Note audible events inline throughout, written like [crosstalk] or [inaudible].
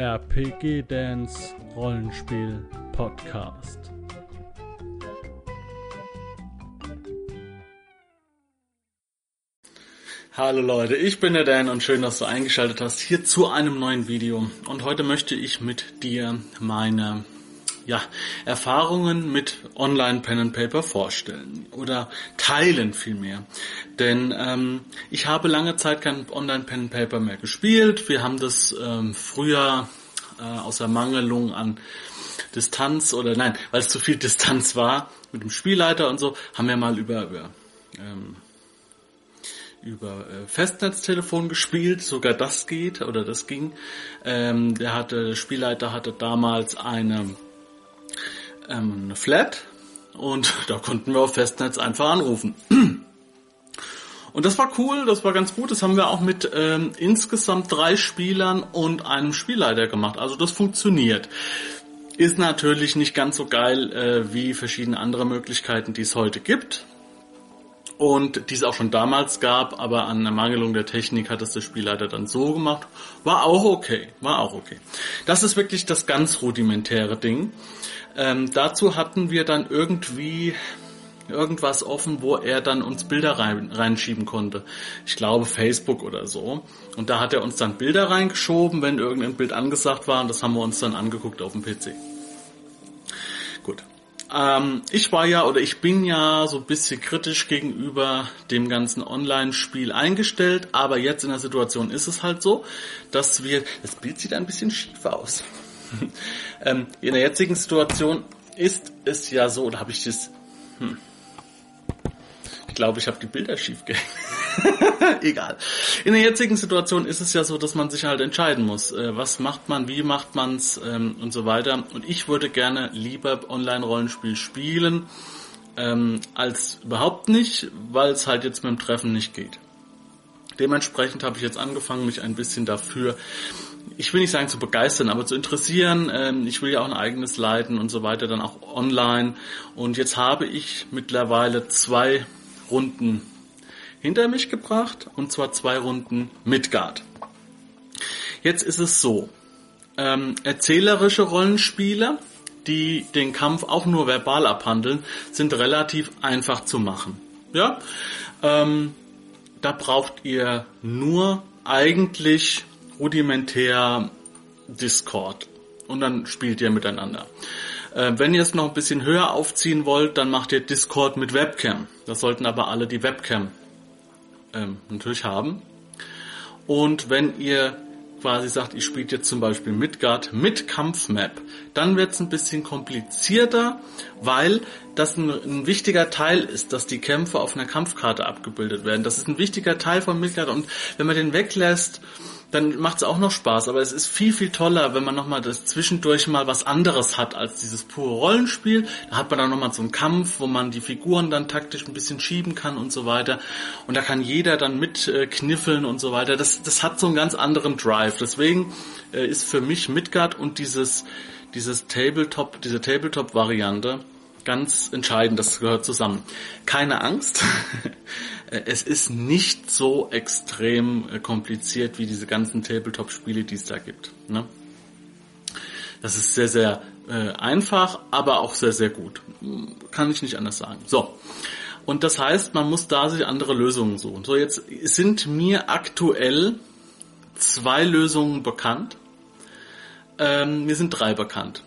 RPG Dance Rollenspiel Podcast. Hallo Leute, ich bin der Dan und schön, dass du eingeschaltet hast hier zu einem neuen Video. Und heute möchte ich mit dir meine ja, Erfahrungen mit Online Pen and Paper vorstellen oder teilen vielmehr. Denn ähm, ich habe lange Zeit kein Online Pen and Paper mehr gespielt. Wir haben das ähm, früher äh, aus Ermangelung an Distanz oder nein, weil es zu viel Distanz war mit dem Spielleiter und so, haben wir mal über, über ähm, über äh, Festnetztelefon gespielt, sogar das geht oder das ging. Ähm, der hatte, der Spielleiter hatte damals eine ähm, eine Flat und [laughs] da konnten wir auf Festnetz einfach anrufen. Und das war cool, das war ganz gut. Das haben wir auch mit ähm, insgesamt drei Spielern und einem Spielleiter gemacht. Also das funktioniert. Ist natürlich nicht ganz so geil äh, wie verschiedene andere Möglichkeiten, die es heute gibt. Und die es auch schon damals gab, aber an der Mangelung der Technik hat es der Spielleiter dann so gemacht. War auch okay, war auch okay. Das ist wirklich das ganz rudimentäre Ding. Ähm, dazu hatten wir dann irgendwie irgendwas offen, wo er dann uns Bilder rein, reinschieben konnte. Ich glaube Facebook oder so. Und da hat er uns dann Bilder reingeschoben, wenn irgendein Bild angesagt war und das haben wir uns dann angeguckt auf dem PC. Gut. Ähm, ich war ja oder ich bin ja so ein bisschen kritisch gegenüber dem ganzen Online-Spiel eingestellt, aber jetzt in der Situation ist es halt so, dass wir, das Bild sieht ein bisschen schief aus. [laughs] ähm, in der jetzigen Situation ist es ja so, oder habe ich das... Hm. Ich glaube, ich habe die Bilder schief gehängt. [laughs] Egal. In der jetzigen Situation ist es ja so, dass man sich halt entscheiden muss. Äh, was macht man, wie macht man's ähm, und so weiter. Und ich würde gerne lieber Online-Rollenspiel spielen, ähm, als überhaupt nicht, weil es halt jetzt mit dem Treffen nicht geht. Dementsprechend habe ich jetzt angefangen, mich ein bisschen dafür ich will nicht sagen zu begeistern, aber zu interessieren. Ähm, ich will ja auch ein eigenes leiten und so weiter, dann auch online. Und jetzt habe ich mittlerweile zwei Runden hinter mich gebracht und zwar zwei Runden Midgard. Jetzt ist es so, ähm, erzählerische Rollenspiele, die den Kampf auch nur verbal abhandeln, sind relativ einfach zu machen. Ja, ähm, da braucht ihr nur eigentlich rudimentär Discord und dann spielt ihr miteinander. Äh, wenn ihr es noch ein bisschen höher aufziehen wollt, dann macht ihr Discord mit Webcam. Das sollten aber alle die Webcam ähm, natürlich haben. Und wenn ihr quasi sagt, ihr spielt jetzt zum Beispiel Midgard mit Kampfmap, dann wird es ein bisschen komplizierter, weil das ein, ein, wichtiger Teil ist, dass die Kämpfe auf einer Kampfkarte abgebildet werden. Das ist ein wichtiger Teil von Midgard und wenn man den weglässt, dann macht es auch noch Spaß. Aber es ist viel, viel toller, wenn man nochmal das zwischendurch mal was anderes hat als dieses pure Rollenspiel. Da hat man dann nochmal so einen Kampf, wo man die Figuren dann taktisch ein bisschen schieben kann und so weiter. Und da kann jeder dann mit äh, kniffeln und so weiter. Das, das hat so einen ganz anderen Drive. Deswegen äh, ist für mich Midgard und dieses, dieses Tabletop, diese Tabletop-Variante ganz entscheidend, das gehört zusammen. Keine Angst, [laughs] es ist nicht so extrem äh, kompliziert wie diese ganzen Tabletop-Spiele, die es da gibt. Ne? Das ist sehr, sehr äh, einfach, aber auch sehr, sehr gut. Kann ich nicht anders sagen. So. Und das heißt, man muss da sich andere Lösungen suchen. So, jetzt sind mir aktuell zwei Lösungen bekannt. Ähm, mir sind drei bekannt.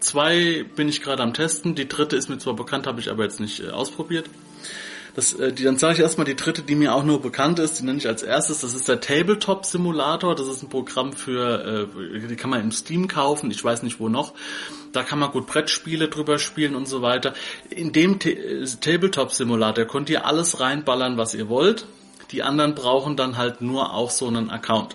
Zwei bin ich gerade am Testen, die dritte ist mir zwar bekannt, habe ich aber jetzt nicht äh, ausprobiert. Das, äh, die, dann sage ich erstmal die dritte, die mir auch nur bekannt ist, die nenne ich als erstes. Das ist der Tabletop Simulator. Das ist ein Programm für, äh, die kann man im Steam kaufen, ich weiß nicht wo noch. Da kann man gut Brettspiele drüber spielen und so weiter. In dem T äh, Tabletop Simulator könnt ihr alles reinballern, was ihr wollt. Die anderen brauchen dann halt nur auch so einen Account.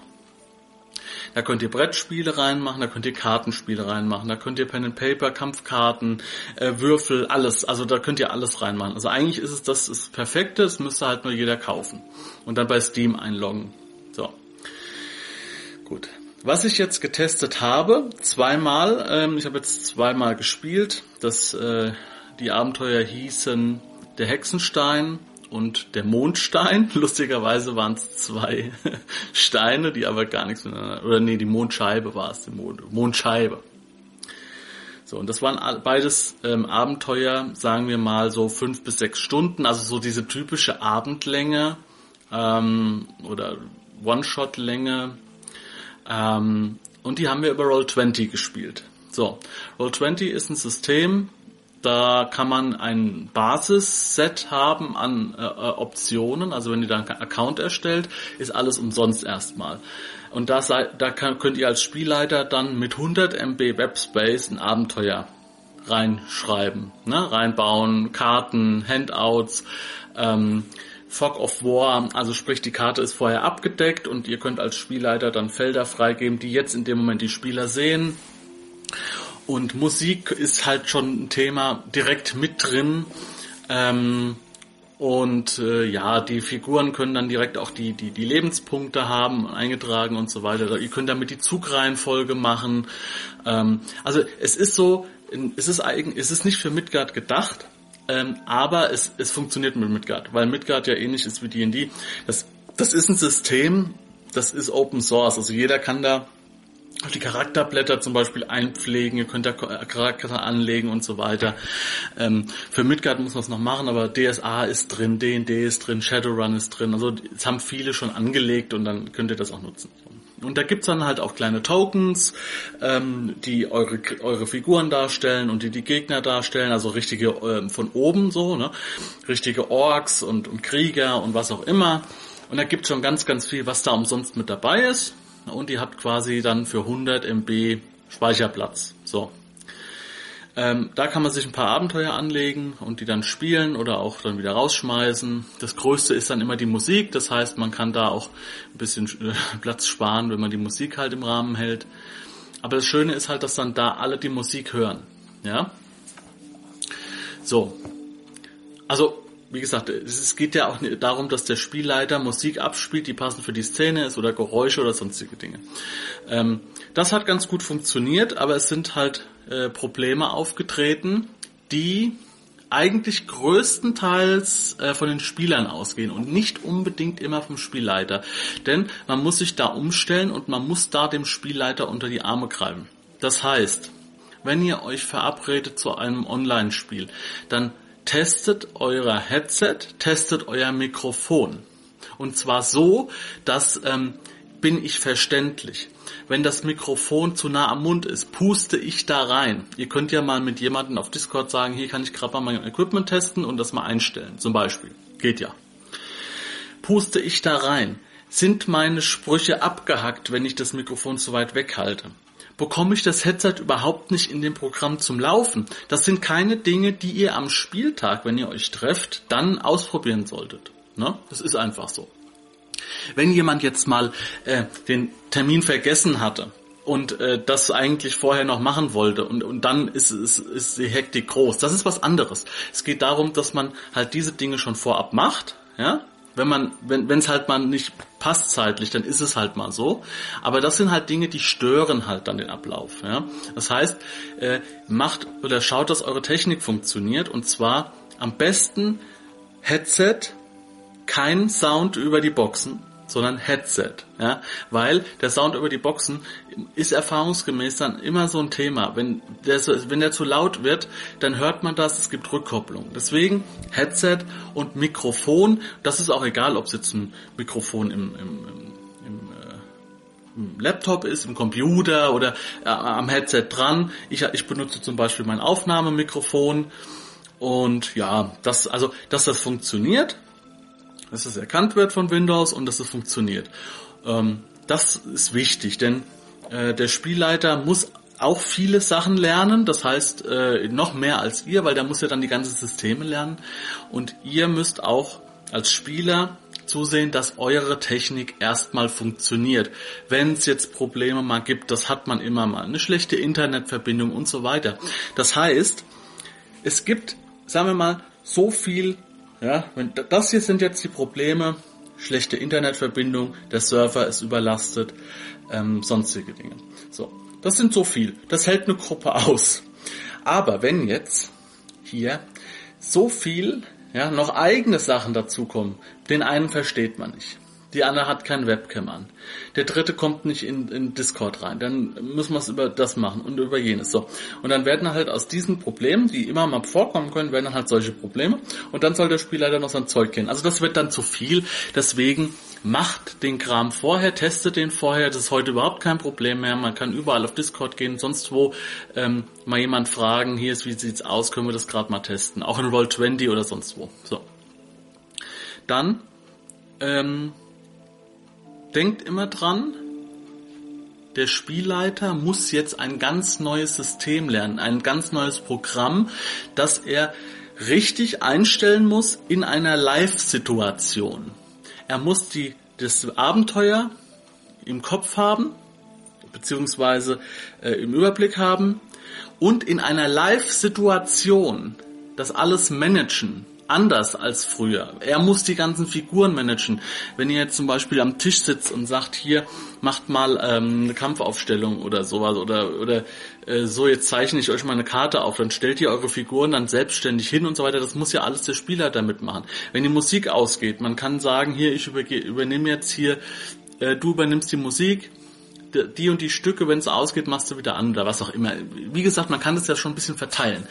Da könnt ihr Brettspiele reinmachen, da könnt ihr Kartenspiele reinmachen, da könnt ihr Pen and Paper, Kampfkarten, äh, Würfel, alles. Also da könnt ihr alles reinmachen. Also eigentlich ist es das ist perfekte, es müsste halt nur jeder kaufen und dann bei Steam einloggen. So. Gut. Was ich jetzt getestet habe, zweimal, ähm, ich habe jetzt zweimal gespielt, das, äh, die Abenteuer hießen Der Hexenstein und der Mondstein. [laughs] Lustigerweise waren es zwei [laughs] Steine, die aber gar nichts miteinander, oder nee, die Mondscheibe war es, die Mond, Mondscheibe. So, und das waren beides ähm, Abenteuer, sagen wir mal so fünf bis sechs Stunden, also so diese typische Abendlänge ähm, oder One-Shot-Länge. Ähm, und die haben wir über Roll20 gespielt. So, Roll20 ist ein System, da kann man ein Basisset haben an äh, äh, Optionen. Also wenn ihr da einen Account erstellt, ist alles umsonst erstmal. Und da, seid, da kann, könnt ihr als Spielleiter dann mit 100 MB Webspace ein Abenteuer reinschreiben, ne? reinbauen, Karten, Handouts, ähm, Fog of War, also sprich die Karte ist vorher abgedeckt und ihr könnt als Spielleiter dann Felder freigeben, die jetzt in dem Moment die Spieler sehen und Musik ist halt schon ein Thema direkt mit drin. Ähm, und äh, ja, die Figuren können dann direkt auch die, die, die Lebenspunkte haben, eingetragen und so weiter. Ihr könnt damit die Zugreihenfolge machen. Ähm, also es ist so, es ist, eigen, es ist nicht für Midgard gedacht, ähm, aber es, es funktioniert mit Midgard, weil Midgard ja ähnlich ist wie D&D. Das, das ist ein System, das ist Open Source, also jeder kann da die Charakterblätter zum Beispiel einpflegen, ihr könnt da Charakter anlegen und so weiter. Ähm, für Midgard muss man es noch machen, aber DSA ist drin, D&D ist drin, Shadowrun ist drin. Also es haben viele schon angelegt und dann könnt ihr das auch nutzen. Und da gibt's dann halt auch kleine Tokens, ähm, die eure, eure Figuren darstellen und die die Gegner darstellen, also richtige ähm, von oben so, ne? richtige Orks und, und Krieger und was auch immer. Und da gibt's schon ganz, ganz viel, was da umsonst mit dabei ist und ihr habt quasi dann für 100 MB Speicherplatz. So. Ähm, da kann man sich ein paar Abenteuer anlegen und die dann spielen oder auch dann wieder rausschmeißen. Das Größte ist dann immer die Musik, das heißt, man kann da auch ein bisschen äh, [laughs] Platz sparen, wenn man die Musik halt im Rahmen hält. Aber das Schöne ist halt, dass dann da alle die Musik hören. Ja? So. Also wie gesagt, es geht ja auch darum, dass der Spielleiter Musik abspielt, die passend für die Szene ist oder Geräusche oder sonstige Dinge. Ähm, das hat ganz gut funktioniert, aber es sind halt äh, Probleme aufgetreten, die eigentlich größtenteils äh, von den Spielern ausgehen und nicht unbedingt immer vom Spielleiter. Denn man muss sich da umstellen und man muss da dem Spielleiter unter die Arme greifen. Das heißt, wenn ihr euch verabredet zu einem Online-Spiel, dann testet euer Headset, testet euer Mikrofon. Und zwar so, dass ähm, bin ich verständlich. Wenn das Mikrofon zu nah am Mund ist, puste ich da rein. Ihr könnt ja mal mit jemandem auf Discord sagen, hier kann ich gerade mal mein Equipment testen und das mal einstellen. Zum Beispiel. Geht ja. Puste ich da rein. Sind meine Sprüche abgehackt, wenn ich das Mikrofon zu weit weghalte? Bekomme ich das Headset überhaupt nicht in dem Programm zum Laufen. Das sind keine Dinge, die ihr am Spieltag, wenn ihr euch trefft, dann ausprobieren solltet. Ne? Das ist einfach so. Wenn jemand jetzt mal äh, den Termin vergessen hatte und äh, das eigentlich vorher noch machen wollte und, und dann ist, ist, ist die Hektik groß, das ist was anderes. Es geht darum, dass man halt diese Dinge schon vorab macht, ja, wenn man, wenn es halt mal nicht passt zeitlich, dann ist es halt mal so. Aber das sind halt Dinge, die stören halt dann den Ablauf. Ja? Das heißt, äh, macht oder schaut, dass eure Technik funktioniert und zwar am besten Headset, kein Sound über die Boxen, sondern Headset. Ja? Weil der Sound über die Boxen ist erfahrungsgemäß dann immer so ein Thema. Wenn der, wenn der zu laut wird, dann hört man das, es gibt Rückkopplung. Deswegen Headset und Mikrofon, das ist auch egal, ob es jetzt ein Mikrofon im, im, im, äh, Laptop ist, im Computer oder äh, am Headset dran. Ich, ich benutze zum Beispiel mein Aufnahmemikrofon und ja, das, also, dass das funktioniert, dass es erkannt wird von Windows und dass es funktioniert. Ähm, das ist wichtig, denn äh, der Spielleiter muss auch viele Sachen lernen, das heißt äh, noch mehr als ihr, weil der muss ja dann die ganzen Systeme lernen und ihr müsst auch als Spieler zusehen, dass eure Technik erstmal funktioniert. Wenn es jetzt Probleme mal gibt, das hat man immer mal, eine schlechte Internetverbindung und so weiter. Das heißt, es gibt, sagen wir mal, so viel ja, wenn, das hier sind jetzt die Probleme, schlechte Internetverbindung, der Server ist überlastet, ähm, sonstige Dinge. So, das sind so viel. Das hält eine Gruppe aus. Aber wenn jetzt hier so viel ja, noch eigene Sachen dazukommen, den einen versteht man nicht. Die andere hat kein Webcam an. Der dritte kommt nicht in, in Discord rein. Dann müssen wir es über das machen und über jenes. So. Und dann werden halt aus diesen Problemen, die immer mal vorkommen können, werden dann halt solche Probleme. Und dann soll der Spielleiter noch sein Zeug kennen. Also das wird dann zu viel. Deswegen macht den Kram vorher, testet den vorher. Das ist heute überhaupt kein Problem mehr. Man kann überall auf Discord gehen, sonst wo ähm, mal jemand fragen, hier ist, wie sieht's aus, können wir das gerade mal testen. Auch in Roll20 oder sonst wo. So. Dann ähm, denkt immer dran, der Spielleiter muss jetzt ein ganz neues System lernen, ein ganz neues Programm, das er richtig einstellen muss in einer Live-Situation. Er muss die, das Abenteuer im Kopf haben, beziehungsweise äh, im Überblick haben und in einer Live-Situation das alles managen anders als früher. Er muss die ganzen Figuren managen. Wenn ihr jetzt zum Beispiel am Tisch sitzt und sagt, hier, macht mal ähm, eine Kampfaufstellung oder sowas oder, oder äh, so, jetzt zeichne ich euch mal eine Karte auf, dann stellt ihr eure Figuren dann selbstständig hin und so weiter. Das muss ja alles der Spieler damit machen. Wenn die Musik ausgeht, man kann sagen, hier, ich übernehme jetzt hier, äh, du übernimmst die Musik, die und die Stücke, wenn es ausgeht, machst du wieder an oder was auch immer. Wie gesagt, man kann das ja schon ein bisschen verteilen.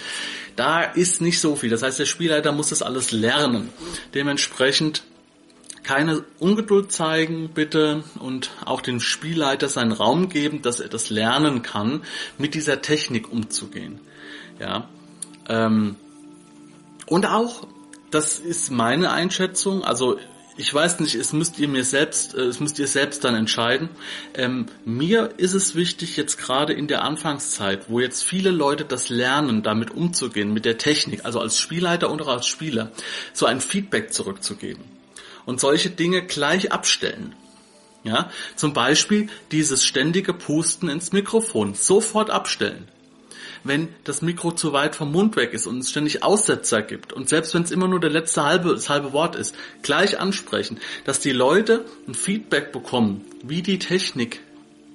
Da ist nicht so viel. Das heißt, der Spielleiter muss das alles lernen. Dementsprechend keine Ungeduld zeigen, bitte, und auch dem Spielleiter seinen Raum geben, dass er das lernen kann, mit dieser Technik umzugehen. Ja. Ähm, und auch, das ist meine Einschätzung, also ich weiß nicht, es müsst ihr mir selbst, äh, es müsst ihr selbst dann entscheiden. Ähm, mir ist es wichtig, jetzt gerade in der Anfangszeit, wo jetzt viele Leute das lernen, damit umzugehen, mit der Technik, also als Spielleiter und auch als Spieler, so ein Feedback zurückzugeben. Und solche Dinge gleich abstellen. Ja, zum Beispiel dieses ständige Pusten ins Mikrofon sofort abstellen wenn das Mikro zu weit vom Mund weg ist und es ständig Aussetzer gibt und selbst wenn es immer nur der letzte halbe, das halbe Wort ist, gleich ansprechen, dass die Leute ein Feedback bekommen, wie die Technik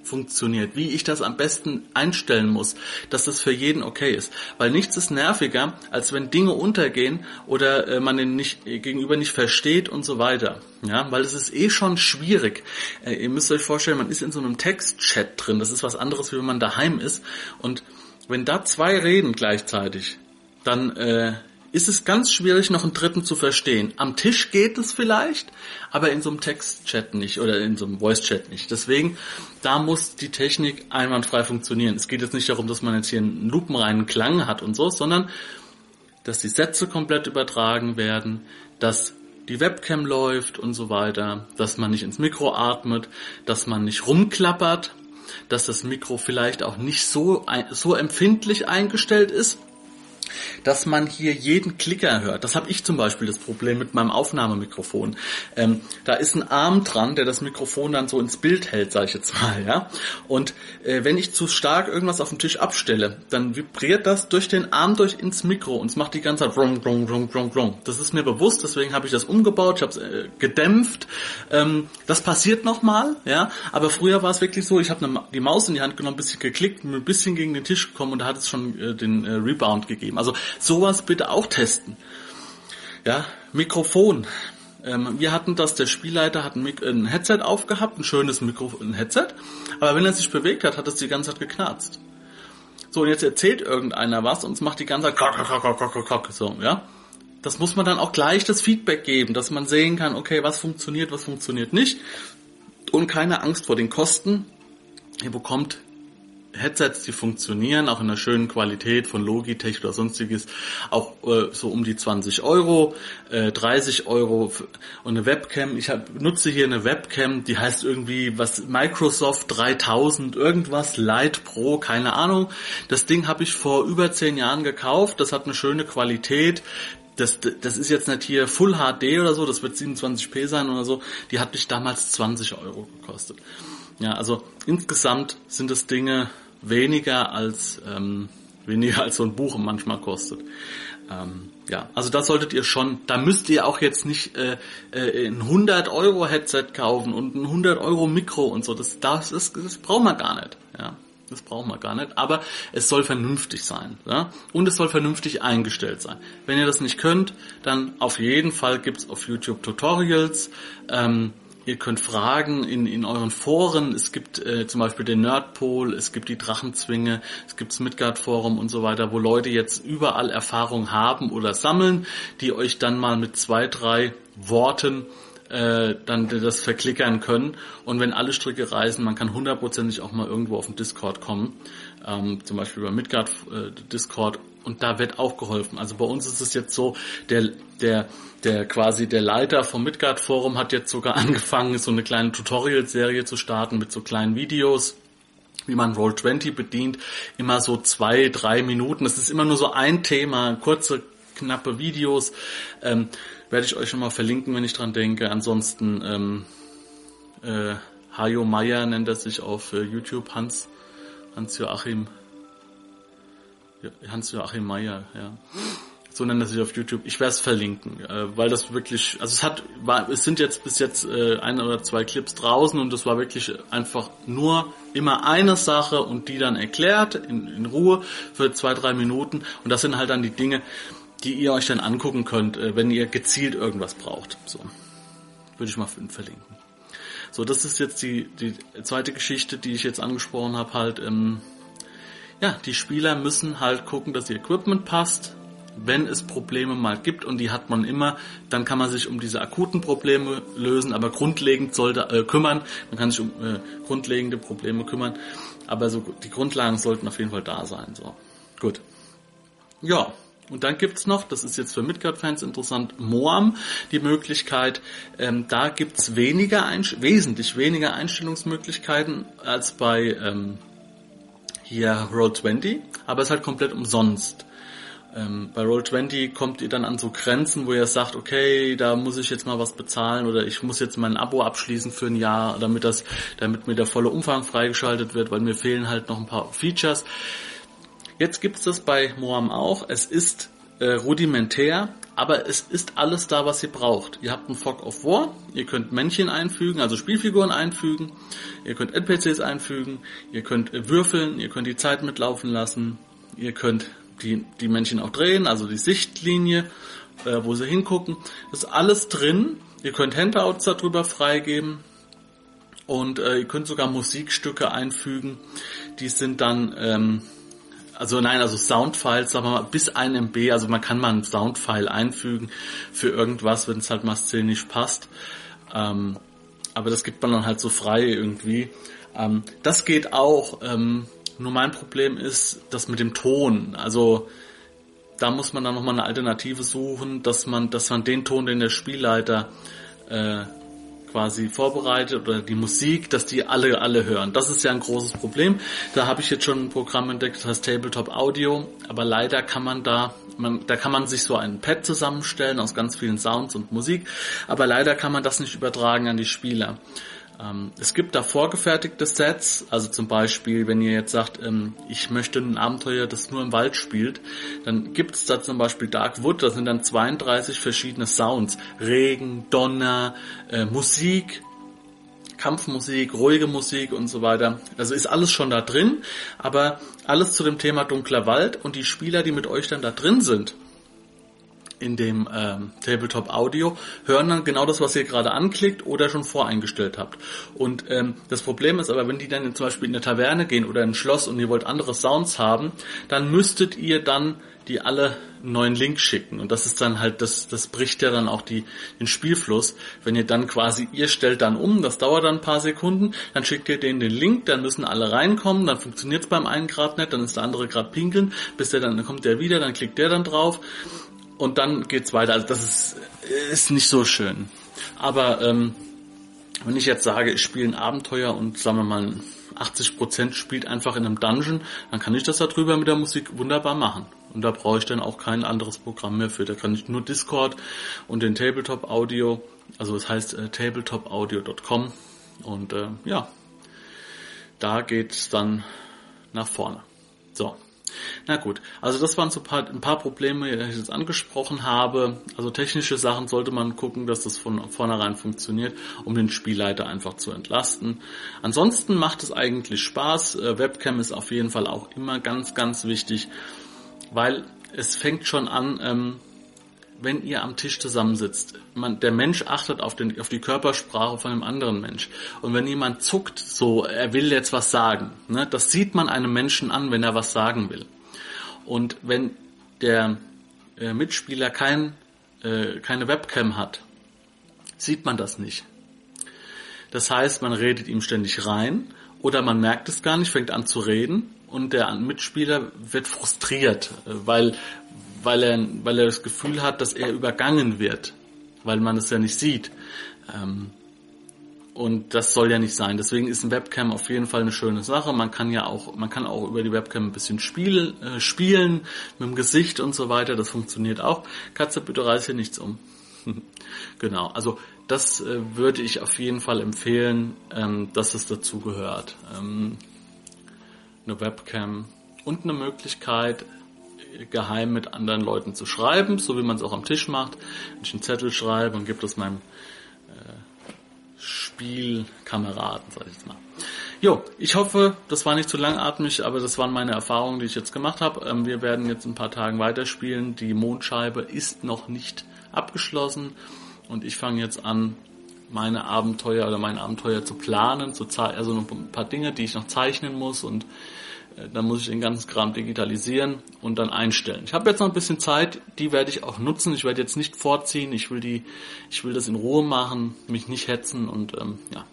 funktioniert, wie ich das am besten einstellen muss, dass das für jeden okay ist. Weil nichts ist nerviger, als wenn Dinge untergehen oder äh, man den nicht, äh, gegenüber nicht versteht und so weiter. Ja, weil es ist eh schon schwierig. Äh, ihr müsst euch vorstellen, man ist in so einem Textchat drin. Das ist was anderes, wie wenn man daheim ist. Und wenn da zwei reden gleichzeitig, dann äh, ist es ganz schwierig, noch einen dritten zu verstehen. Am Tisch geht es vielleicht, aber in so einem Textchat nicht oder in so einem Voice-Chat nicht. Deswegen, da muss die Technik einwandfrei funktionieren. Es geht jetzt nicht darum, dass man jetzt hier einen lupenreinen Klang hat und so, sondern dass die Sätze komplett übertragen werden, dass die Webcam läuft und so weiter, dass man nicht ins Mikro atmet, dass man nicht rumklappert, dass das Mikro vielleicht auch nicht so, so empfindlich eingestellt ist, dass man hier jeden Klicker hört. Das habe ich zum Beispiel das Problem mit meinem Aufnahmemikrofon. Ähm, da ist ein Arm dran, der das Mikrofon dann so ins Bild hält, sage ich jetzt mal, ja. Und äh, wenn ich zu stark irgendwas auf dem Tisch abstelle, dann vibriert das durch den Arm durch ins Mikro und es macht die ganze Zeit rung, rung, rung, rung, rung. Das ist mir bewusst, deswegen habe ich das umgebaut, ich habe es äh, gedämpft. Ähm, das passiert nochmal, ja. Aber früher war es wirklich so, ich habe die Maus in die Hand genommen, ein bisschen geklickt, ein bisschen gegen den Tisch gekommen und da hat es schon äh, den äh, Rebound gegeben. Also sowas bitte auch testen. Ja, Mikrofon. Ähm, wir hatten das, der Spielleiter hat ein, ein Headset aufgehabt, ein schönes Mikrofon, ein Headset, aber wenn er sich bewegt hat, hat es die ganze Zeit geknarzt. So, und jetzt erzählt irgendeiner was und es macht die ganze Zeit klock, klock, klock, klock, so, ja. Das muss man dann auch gleich das Feedback geben, dass man sehen kann, okay, was funktioniert, was funktioniert nicht. Und keine Angst vor den Kosten. Ihr bekommt Headsets, die funktionieren, auch in einer schönen Qualität von Logitech oder sonstiges, auch äh, so um die 20 Euro, äh, 30 Euro und eine Webcam. Ich hab, nutze hier eine Webcam, die heißt irgendwie was Microsoft 3000 irgendwas Lite Pro, keine Ahnung. Das Ding habe ich vor über zehn Jahren gekauft. Das hat eine schöne Qualität. Das, das ist jetzt nicht hier Full HD oder so, das wird 27p sein oder so. Die hat mich damals 20 Euro gekostet. Ja, also insgesamt sind es Dinge, weniger als ähm, weniger als so ein Buch manchmal kostet. Ähm, ja, also das solltet ihr schon, da müsst ihr auch jetzt nicht äh, äh, ein 100 Euro Headset kaufen und ein 100 Euro Mikro und so, das, das, ist, das braucht man gar nicht. Ja. Das brauchen wir gar nicht. Aber es soll vernünftig sein. Ja? Und es soll vernünftig eingestellt sein. Wenn ihr das nicht könnt, dann auf jeden Fall gibt's auf YouTube Tutorials. Ähm, ihr könnt fragen in, in euren Foren. Es gibt äh, zum Beispiel den Nerdpol, es gibt die Drachenzwinge, es gibt das Midgard Forum und so weiter, wo Leute jetzt überall Erfahrung haben oder sammeln, die euch dann mal mit zwei, drei Worten äh, dann das verklickern können. Und wenn alle Stricke reißen, man kann hundertprozentig auch mal irgendwo auf den Discord kommen, ähm, zum Beispiel über Midgard äh, Discord. Und da wird auch geholfen. Also bei uns ist es jetzt so, der, der, der quasi der Leiter vom Midgard Forum hat jetzt sogar [laughs] angefangen, so eine kleine Tutorial-Serie zu starten mit so kleinen Videos wie man Roll20 bedient, immer so zwei, drei Minuten. Das ist immer nur so ein Thema, kurze, knappe Videos. Ähm, werde ich euch schon mal verlinken, wenn ich dran denke. Ansonsten ähm, äh, Hajo Meier nennt er sich auf äh, YouTube, Hans, Hans Joachim, Hans Joachim Meier, ja. So nennt er sich auf YouTube. Ich werde es verlinken, äh, weil das wirklich, also es hat, war, es sind jetzt bis jetzt äh, ein oder zwei Clips draußen und das war wirklich einfach nur immer eine Sache und die dann erklärt in, in Ruhe für zwei, drei Minuten und das sind halt dann die Dinge, die ihr euch dann angucken könnt, äh, wenn ihr gezielt irgendwas braucht. So. Würde ich mal verlinken. So, das ist jetzt die, die zweite Geschichte, die ich jetzt angesprochen habe, halt, ähm, ja, die Spieler müssen halt gucken, dass ihr Equipment passt. Wenn es Probleme mal gibt und die hat man immer, dann kann man sich um diese akuten Probleme lösen, aber grundlegend sollte äh, kümmern. Man kann sich um äh, grundlegende Probleme kümmern, aber so die Grundlagen sollten auf jeden Fall da sein. So, gut. Ja, und dann gibt's noch, das ist jetzt für Midgard-Fans interessant, Moam, die Möglichkeit, ähm, da gibt's weniger, wesentlich weniger Einstellungsmöglichkeiten als bei ähm, hier Roll20, aber es ist halt komplett umsonst. Ähm, bei Roll20 kommt ihr dann an so Grenzen, wo ihr sagt, okay, da muss ich jetzt mal was bezahlen oder ich muss jetzt mein Abo abschließen für ein Jahr, damit das, damit mir der volle Umfang freigeschaltet wird, weil mir fehlen halt noch ein paar Features. Jetzt gibt's das bei Moam auch. Es ist äh, rudimentär, aber es ist alles da, was ihr braucht. Ihr habt einen Fog of War, ihr könnt Männchen einfügen, also Spielfiguren einfügen, ihr könnt NPCs einfügen, ihr könnt äh, würfeln, ihr könnt die Zeit mitlaufen lassen, ihr könnt die, die Männchen auch drehen, also die Sichtlinie, äh, wo sie hingucken. Das ist alles drin. Ihr könnt Handouts darüber freigeben und äh, ihr könnt sogar Musikstücke einfügen. Die sind dann ähm, also nein, also Soundfiles, sagen wir mal, bis 1 MB, also man kann mal einen Soundfile einfügen für irgendwas, wenn es halt mal szenisch passt. Ähm, aber das gibt man dann halt so frei irgendwie. Ähm, das geht auch, ähm, nur mein Problem ist das mit dem Ton. Also da muss man dann nochmal eine Alternative suchen, dass man, dass man den Ton, den der Spielleiter äh, quasi vorbereitet oder die Musik, dass die alle alle hören. Das ist ja ein großes Problem. Da habe ich jetzt schon ein Programm entdeckt, das heißt Tabletop Audio, aber leider kann man da man, da kann man sich so ein Pad zusammenstellen aus ganz vielen Sounds und Musik, aber leider kann man das nicht übertragen an die Spieler. Ähm, es gibt da vorgefertigte Sets, also zum Beispiel, wenn ihr jetzt sagt, ähm, ich möchte ein Abenteuer, das nur im Wald spielt, dann gibt es da zum Beispiel Dark Wood, das sind dann 32 verschiedene Sounds. Regen, Donner, äh, Musik, Kampfmusik, ruhige Musik und so weiter. Also ist alles schon da drin, aber alles zu dem Thema dunkler Wald und die Spieler, die mit euch dann da drin sind, in dem ähm, Tabletop Audio hören dann genau das, was ihr gerade anklickt oder schon voreingestellt habt. Und ähm, das Problem ist aber, wenn die dann zum Beispiel in eine Taverne gehen oder in ein Schloss und ihr wollt andere Sounds haben, dann müsstet ihr dann die alle einen neuen Link schicken. Und das ist dann halt, das, das bricht ja dann auch die, den Spielfluss. Wenn ihr dann quasi, ihr stellt dann um, das dauert dann ein paar Sekunden, dann schickt ihr denen den Link, dann müssen alle reinkommen, dann funktioniert es beim einen Grad nicht, dann ist der andere gerade pinkeln, bis der dann, dann kommt der wieder, dann klickt der dann drauf und dann geht's weiter. Also das ist, ist nicht so schön. Aber ähm, wenn ich jetzt sage, ich spiele ein Abenteuer und sagen wir mal 80% spielt einfach in einem Dungeon, dann kann ich das darüber mit der Musik wunderbar machen. Und da brauche ich dann auch kein anderes Programm mehr für. Da kann ich nur Discord und den Tabletop Audio, also es heißt äh, tabletopaudio.com und äh, ja, da geht's dann nach vorne. So, Na gut, also das waren so ein paar, ein paar Probleme, die ich jetzt angesprochen habe. Also technische Sachen sollte man gucken, dass das von vornherein funktioniert, um den Spielleiter einfach zu entlasten. Ansonsten macht es eigentlich Spaß. Äh, Webcam ist auf jeden Fall auch immer ganz, ganz wichtig, weil es fängt schon an, ähm, wenn ihr am Tisch zusammensitzt, man, der Mensch achtet auf, den, auf die Körpersprache von einem anderen Mensch. Und wenn jemand zuckt, so, er will jetzt was sagen, ne, das sieht man einem Menschen an, wenn er was sagen will. Und wenn der äh, Mitspieler kein, äh, keine Webcam hat, sieht man das nicht. Das heißt, man redet ihm ständig rein oder man merkt es gar nicht, fängt an zu reden und der Mitspieler wird frustriert, äh, weil, weil er, weil er das Gefühl hat, dass er übergangen wird, weil man es ja nicht sieht. Ähm, und das soll ja nicht sein. Deswegen ist ein Webcam auf jeden Fall eine schöne Sache. Man kann ja auch, man kann auch über die Webcam ein bisschen spiel, äh, spielen mit dem Gesicht und so weiter. Das funktioniert auch. Katze, bitte reiß hier nichts um. [laughs] genau. Also das äh, würde ich auf jeden Fall empfehlen, ähm, dass es dazu gehört. Ähm, eine Webcam und eine Möglichkeit, geheim mit anderen Leuten zu schreiben, so wie man es auch am Tisch macht. Wenn ich einen Zettel schreibe und gebe das meinem äh, Spielkameraden, sag ich jetzt mal. Jo, ich hoffe, das war nicht zu langatmig, aber das waren meine Erfahrungen, die ich jetzt gemacht habe. Ähm, wir werden jetzt ein paar Tagen weiterspielen. Die Mondscheibe ist noch nicht abgeschlossen und ich fange jetzt an, meine Abenteuer oder mein Abenteuer zu planen, zu also noch ein paar Dinge, die ich noch zeichnen muss und dann muss ich den ganzen Kram digitalisieren und dann einstellen. Ich habe jetzt noch ein bisschen Zeit, die werde ich auch nutzen. Ich werde jetzt nicht vorziehen, ich will die, ich will das in Ruhe machen, mich nicht hetzen und ähm, ja.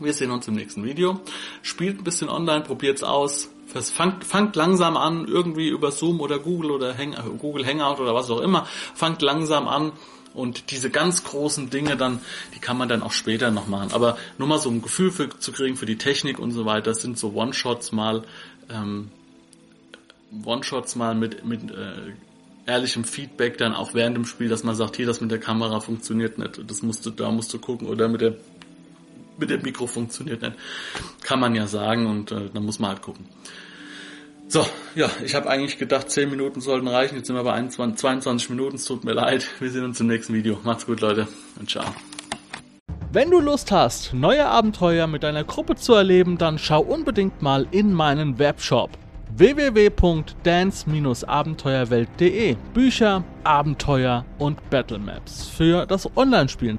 Wir sehen uns im nächsten Video. Spielt ein bisschen online, probiert's aus. Fangt, fangt langsam an, irgendwie über Zoom oder Google oder Hang, Google Hangout oder was auch immer. Fangt langsam an und diese ganz großen Dinge dann, die kann man dann auch später noch machen. Aber nur mal so ein Gefühl für, zu kriegen für die Technik und so weiter, das sind so One-Shots mal, ähm, One-Shots mal mit, mit äh, ehrlichem Feedback dann auch während dem Spiel, dass man sagt, hier, das mit der Kamera funktioniert nicht, das musst du, da musst du gucken oder mit der mit dem Mikro funktioniert nicht. Kann man ja sagen und äh, dann muss man halt gucken. So, ja, ich habe eigentlich gedacht, 10 Minuten sollten reichen. Jetzt sind wir bei 21, 22 Minuten. Es tut mir leid. Wir sehen uns im nächsten Video. Macht's gut, Leute. Und ciao. Wenn du Lust hast, neue Abenteuer mit deiner Gruppe zu erleben, dann schau unbedingt mal in meinen Webshop www.dance-abenteuerwelt.de Bücher, Abenteuer und Battlemaps für das Online-Spielen.